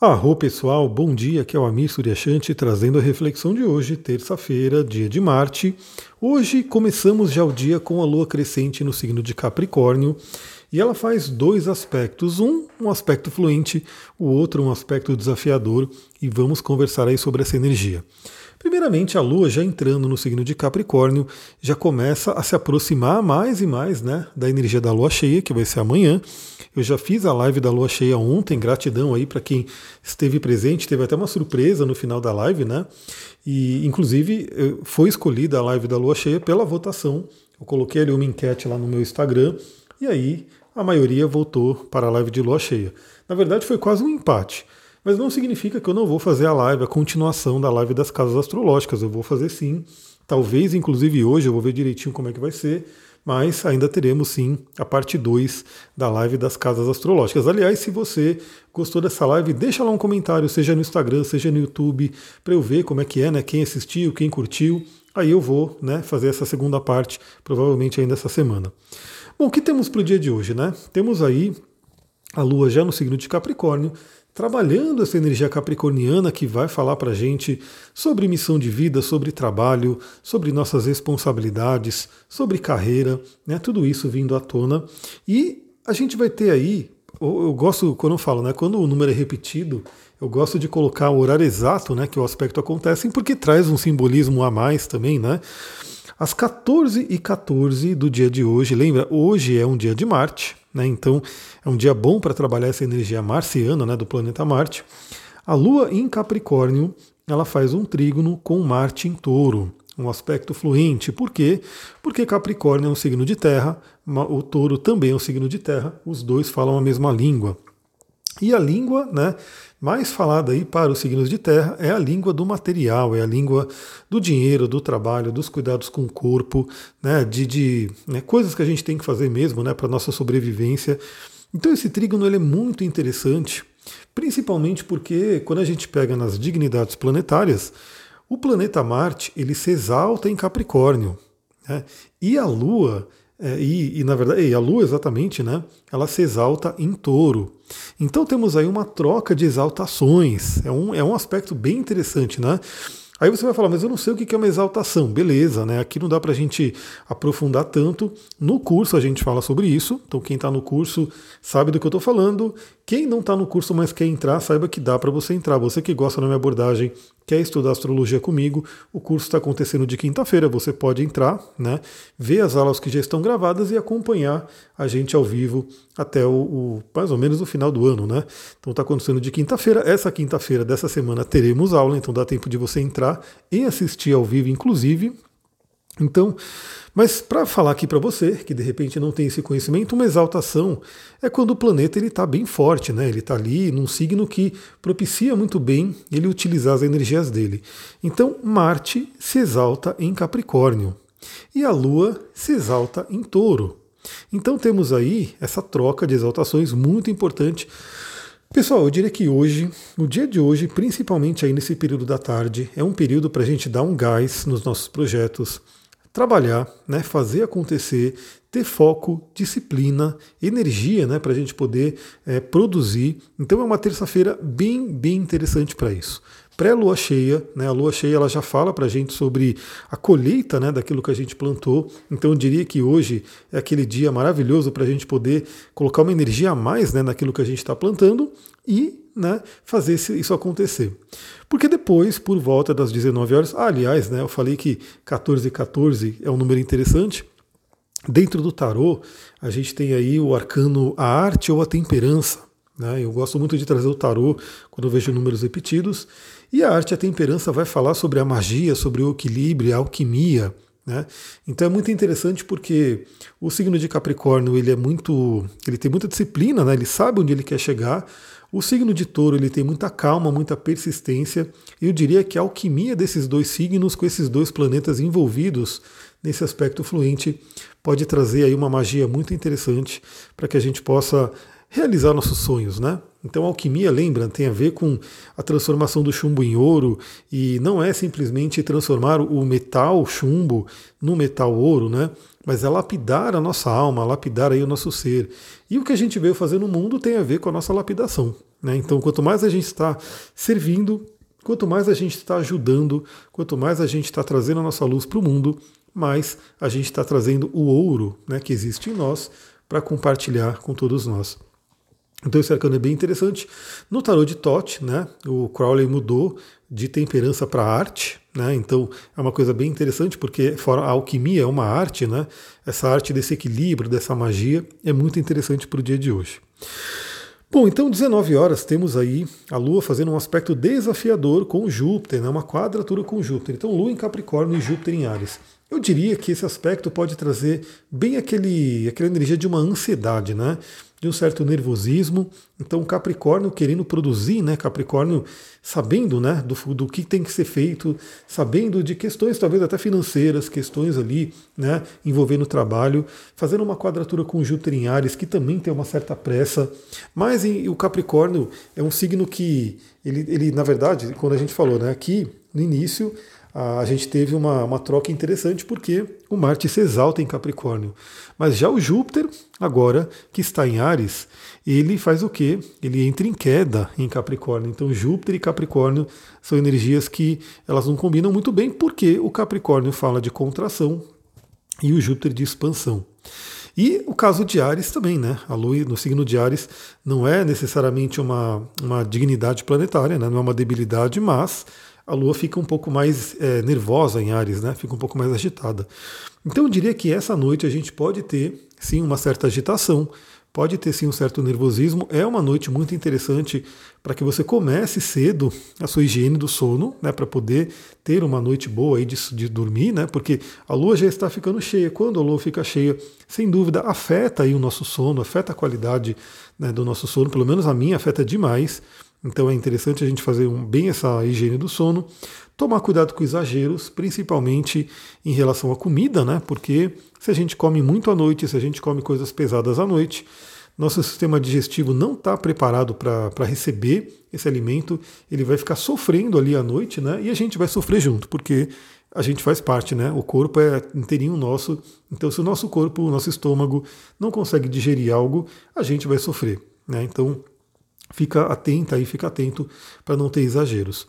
Arro pessoal, bom dia, aqui é o Amir Suryashanti trazendo a reflexão de hoje, terça-feira, dia de Marte. Hoje começamos já o dia com a lua crescente no signo de Capricórnio e ela faz dois aspectos, um um aspecto fluente, o outro um aspecto desafiador e vamos conversar aí sobre essa energia. Primeiramente, a Lua já entrando no signo de Capricórnio já começa a se aproximar mais e mais né, da energia da Lua cheia, que vai ser amanhã. Eu já fiz a live da Lua cheia ontem, gratidão aí para quem esteve presente, teve até uma surpresa no final da live, né? E inclusive foi escolhida a live da Lua cheia pela votação. Eu coloquei ali uma enquete lá no meu Instagram e aí a maioria votou para a live de Lua cheia. Na verdade, foi quase um empate. Mas não significa que eu não vou fazer a live, a continuação da live das casas astrológicas. Eu vou fazer sim. Talvez, inclusive, hoje eu vou ver direitinho como é que vai ser. Mas ainda teremos sim a parte 2 da live das casas astrológicas. Aliás, se você gostou dessa live, deixa lá um comentário, seja no Instagram, seja no YouTube, para eu ver como é que é, né? Quem assistiu, quem curtiu. Aí eu vou né, fazer essa segunda parte, provavelmente ainda essa semana. Bom, o que temos para o dia de hoje, né? Temos aí a Lua já no signo de Capricórnio, trabalhando essa energia capricorniana que vai falar para gente sobre missão de vida, sobre trabalho, sobre nossas responsabilidades, sobre carreira, né, tudo isso vindo à tona. E a gente vai ter aí, eu gosto, quando eu falo, né, quando o número é repetido, eu gosto de colocar o horário exato né, que o aspecto acontece, porque traz um simbolismo a mais também, né? Às 14 e 14 do dia de hoje, lembra, hoje é um dia de Marte, né? Então é um dia bom para trabalhar essa energia marciana né, do planeta Marte. A Lua em Capricórnio ela faz um trígono com Marte em Touro, um aspecto fluente. Por quê? Porque Capricórnio é um signo de terra, o Touro também é um signo de terra, os dois falam a mesma língua. E a língua, né, mais falada aí para os signos de terra é a língua do material, é a língua do dinheiro, do trabalho, dos cuidados com o corpo, né, de, de né, coisas que a gente tem que fazer mesmo né, para nossa sobrevivência. Então esse trígono ele é muito interessante, principalmente porque quando a gente pega nas dignidades planetárias, o planeta Marte ele se exalta em Capricórnio. Né, e a Lua e, e, na verdade, e a Lua exatamente, né? Ela se exalta em touro. Então temos aí uma troca de exaltações. É um, é um aspecto bem interessante, né? Aí você vai falar, mas eu não sei o que é uma exaltação. Beleza, né? Aqui não dá para a gente aprofundar tanto. No curso a gente fala sobre isso. Então quem está no curso sabe do que eu estou falando. Quem não está no curso, mas quer entrar, saiba que dá para você entrar. Você que gosta da minha abordagem, quer estudar astrologia comigo, o curso está acontecendo de quinta-feira. Você pode entrar, né? Ver as aulas que já estão gravadas e acompanhar a gente ao vivo até o, o mais ou menos o final do ano, né? Então está acontecendo de quinta-feira. Essa quinta-feira dessa semana teremos aula, então dá tempo de você entrar e assistir ao vivo, inclusive. Então, mas para falar aqui para você, que de repente não tem esse conhecimento, uma exaltação é quando o planeta ele está bem forte, né? ele está ali num signo que propicia muito bem ele utilizar as energias dele. Então, Marte se exalta em Capricórnio e a Lua se exalta em Touro. Então, temos aí essa troca de exaltações muito importante. Pessoal, eu diria que hoje, no dia de hoje, principalmente aí nesse período da tarde, é um período para a gente dar um gás nos nossos projetos, trabalhar, né, fazer acontecer, ter foco, disciplina, energia né, para a gente poder é, produzir. Então é uma terça-feira bem, bem interessante para isso. Pré-lua cheia, né, a lua cheia ela já fala para a gente sobre a colheita né, daquilo que a gente plantou. Então eu diria que hoje é aquele dia maravilhoso para a gente poder colocar uma energia a mais né, naquilo que a gente está plantando e né, fazer isso acontecer. Porque depois, por volta das 19 horas, ah, aliás, né, eu falei que 14 e 14 é um número interessante. Dentro do tarô, a gente tem aí o arcano a arte ou a temperança. Né? Eu gosto muito de trazer o tarô quando eu vejo números repetidos. E a arte e a temperança vai falar sobre a magia, sobre o equilíbrio, a alquimia. Né? Então é muito interessante porque o signo de Capricórnio ele é muito, ele tem muita disciplina, né? ele sabe onde ele quer chegar, o signo de touro ele tem muita calma, muita persistência. Eu diria que a alquimia desses dois signos, com esses dois planetas envolvidos nesse aspecto fluente, pode trazer aí uma magia muito interessante para que a gente possa realizar nossos sonhos, né? Então a alquimia, lembra, tem a ver com a transformação do chumbo em ouro e não é simplesmente transformar o metal chumbo no metal ouro, né? Mas é lapidar a nossa alma, lapidar aí o nosso ser. E o que a gente veio fazer no mundo tem a ver com a nossa lapidação. Né? Então, quanto mais a gente está servindo, quanto mais a gente está ajudando, quanto mais a gente está trazendo a nossa luz para o mundo, mais a gente está trazendo o ouro né, que existe em nós para compartilhar com todos nós. Então esse arcano é bem interessante. No tarot de Tote, né, o Crowley mudou de temperança para arte, né? Então é uma coisa bem interessante porque fora a alquimia é uma arte, né? Essa arte desse equilíbrio, dessa magia é muito interessante para o dia de hoje. Bom, então 19 horas temos aí a Lua fazendo um aspecto desafiador com Júpiter, né? uma quadratura com Júpiter. Então Lua em Capricórnio e Júpiter em Ares. Eu diria que esse aspecto pode trazer bem aquele, aquela energia de uma ansiedade, né? de um certo nervosismo. Então, Capricórnio querendo produzir, né? Capricórnio sabendo né, do, do que tem que ser feito, sabendo de questões talvez até financeiras, questões ali né, envolvendo o trabalho, fazendo uma quadratura com Júpiter em Ares, que também tem uma certa pressa. Mas em, o Capricórnio é um signo que, ele, ele, na verdade, quando a gente falou né, aqui no início, a gente teve uma, uma troca interessante porque o Marte se exalta em Capricórnio. Mas já o Júpiter, agora que está em Ares, ele faz o quê? Ele entra em queda em Capricórnio. Então Júpiter e Capricórnio são energias que elas não combinam muito bem porque o Capricórnio fala de contração e o Júpiter de expansão. E o caso de Ares também, né? A Lua no signo de Ares não é necessariamente uma, uma dignidade planetária, né? não é uma debilidade, mas a Lua fica um pouco mais é, nervosa em Ares, né? Fica um pouco mais agitada. Então eu diria que essa noite a gente pode ter sim uma certa agitação, pode ter sim um certo nervosismo. É uma noite muito interessante para que você comece cedo a sua higiene do sono, né? Para poder ter uma noite boa aí de, de dormir, né? Porque a Lua já está ficando cheia. Quando a Lua fica cheia, sem dúvida afeta aí o nosso sono, afeta a qualidade né, do nosso sono. Pelo menos a minha afeta demais. Então é interessante a gente fazer um, bem essa higiene do sono, tomar cuidado com exageros, principalmente em relação à comida, né? Porque se a gente come muito à noite, se a gente come coisas pesadas à noite, nosso sistema digestivo não está preparado para receber esse alimento, ele vai ficar sofrendo ali à noite, né? E a gente vai sofrer junto, porque a gente faz parte, né? O corpo é inteirinho nosso, então se o nosso corpo, o nosso estômago não consegue digerir algo, a gente vai sofrer, né? Então fica atenta e fica atento para não ter exageros.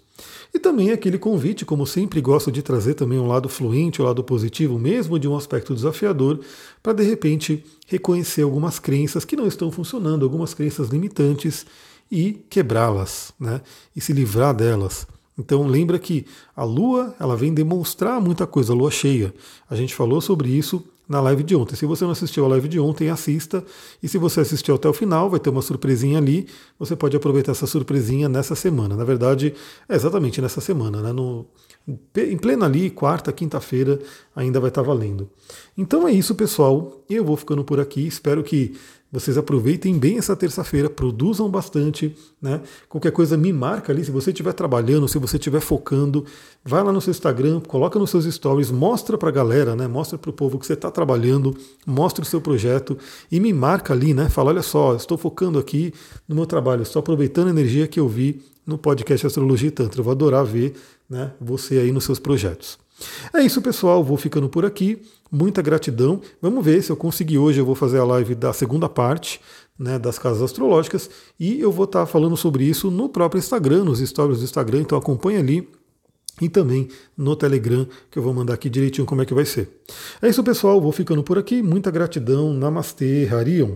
E também aquele convite, como sempre gosto de trazer também um lado fluente, um lado positivo, mesmo de um aspecto desafiador, para de repente reconhecer algumas crenças que não estão funcionando, algumas crenças limitantes e quebrá-las, né? E se livrar delas. Então lembra que a Lua ela vem demonstrar muita coisa, a Lua cheia. A gente falou sobre isso na live de ontem. Se você não assistiu a live de ontem, assista. E se você assistiu até o final, vai ter uma surpresinha ali. Você pode aproveitar essa surpresinha nessa semana. Na verdade, é exatamente nessa semana, né? No, em plena ali, quarta, quinta-feira, ainda vai estar valendo. Então é isso, pessoal. Eu vou ficando por aqui. Espero que vocês aproveitem bem essa terça-feira, produzam bastante, né? Qualquer coisa me marca ali, se você estiver trabalhando, se você estiver focando, vai lá no seu Instagram, coloca nos seus stories, mostra para a galera, né? Mostra para o povo que você está trabalhando, mostra o seu projeto e me marca ali, né? Fala, olha só, estou focando aqui no meu trabalho, estou aproveitando a energia que eu vi no podcast Astrologia e Tantra. Eu vou adorar ver né, você aí nos seus projetos. É isso, pessoal. Vou ficando por aqui. Muita gratidão. Vamos ver se eu conseguir hoje. Eu vou fazer a live da segunda parte né, das casas astrológicas e eu vou estar falando sobre isso no próprio Instagram, nos stories do Instagram. Então acompanha ali e também no Telegram, que eu vou mandar aqui direitinho como é que vai ser. É isso, pessoal. Vou ficando por aqui. Muita gratidão. Namastê, Harion.